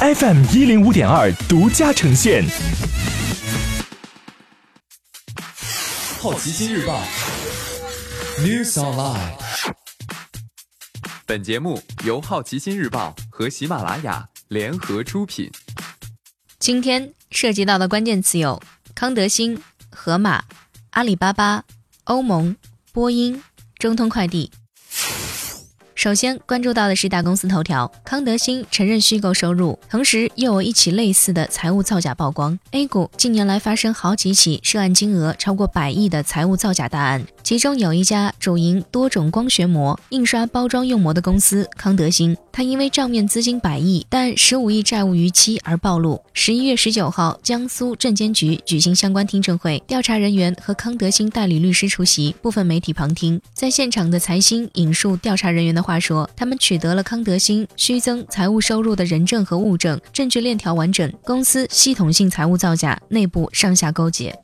FM 一零五点二独家呈现。好奇心日报，News Online。本节目由好奇心日报和喜马拉雅联合出品。今天涉及到的关键词有康德新、盒马、阿里巴巴、欧盟、波音、中通快递。首先关注到的是大公司头条，康德新承认虚构收入，同时又有一起类似的财务造假曝光。A 股近年来发生好几起涉案金额超过百亿的财务造假大案，其中有一家主营多种光学膜、印刷包装用膜的公司康德新，它因为账面资金百亿，但十五亿债务逾期而暴露。十一月十九号，江苏证监局举行相关听证会，调查人员和康德新代理律师出席，部分媒体旁听。在现场的财新引述调查人员的。话说，他们取得了康德新虚增财务收入的人证和物证，证据链条完整，公司系统性财务造假，内部上下勾结。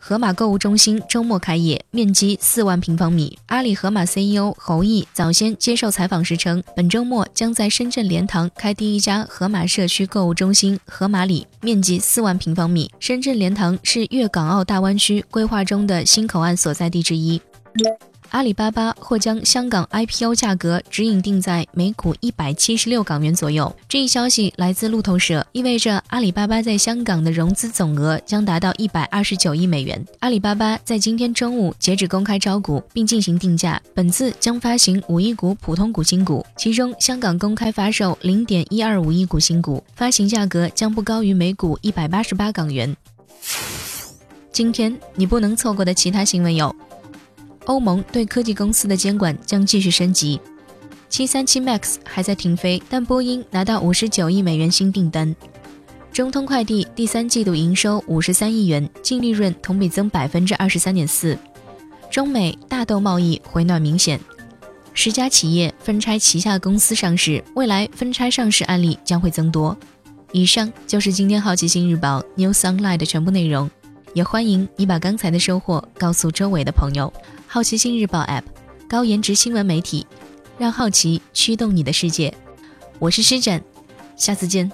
盒马购物中心周末开业，面积四万平方米。阿里盒马 CEO 侯毅早先接受采访时称，本周末将在深圳莲塘开第一家盒马社区购物中心——盒马里，面积四万平方米。深圳莲塘是粤港澳大湾区规划中的新口岸所在地之一。阿里巴巴或将香港 IPO 价格指引定在每股一百七十六港元左右。这一消息来自路透社，意味着阿里巴巴在香港的融资总额将达到一百二十九亿美元。阿里巴巴在今天中午截止公开招股并进行定价，本次将发行五亿股普通股新股，其中香港公开发售零点一二五亿股新股，发行价格将不高于每股一百八十八港元。今天你不能错过的其他新闻有。欧盟对科技公司的监管将继续升级。七三七 MAX 还在停飞，但波音拿到五十九亿美元新订单。中通快递第三季度营收五十三亿元，净利润同比增百分之二十三点四。中美大豆贸易回暖明显。十家企业分拆旗下公司上市，未来分拆上市案例将会增多。以上就是今天好奇心日报 News Online 的全部内容，也欢迎你把刚才的收获告诉周围的朋友。好奇心日报 App，高颜值新闻媒体，让好奇驱动你的世界。我是施展，下次见。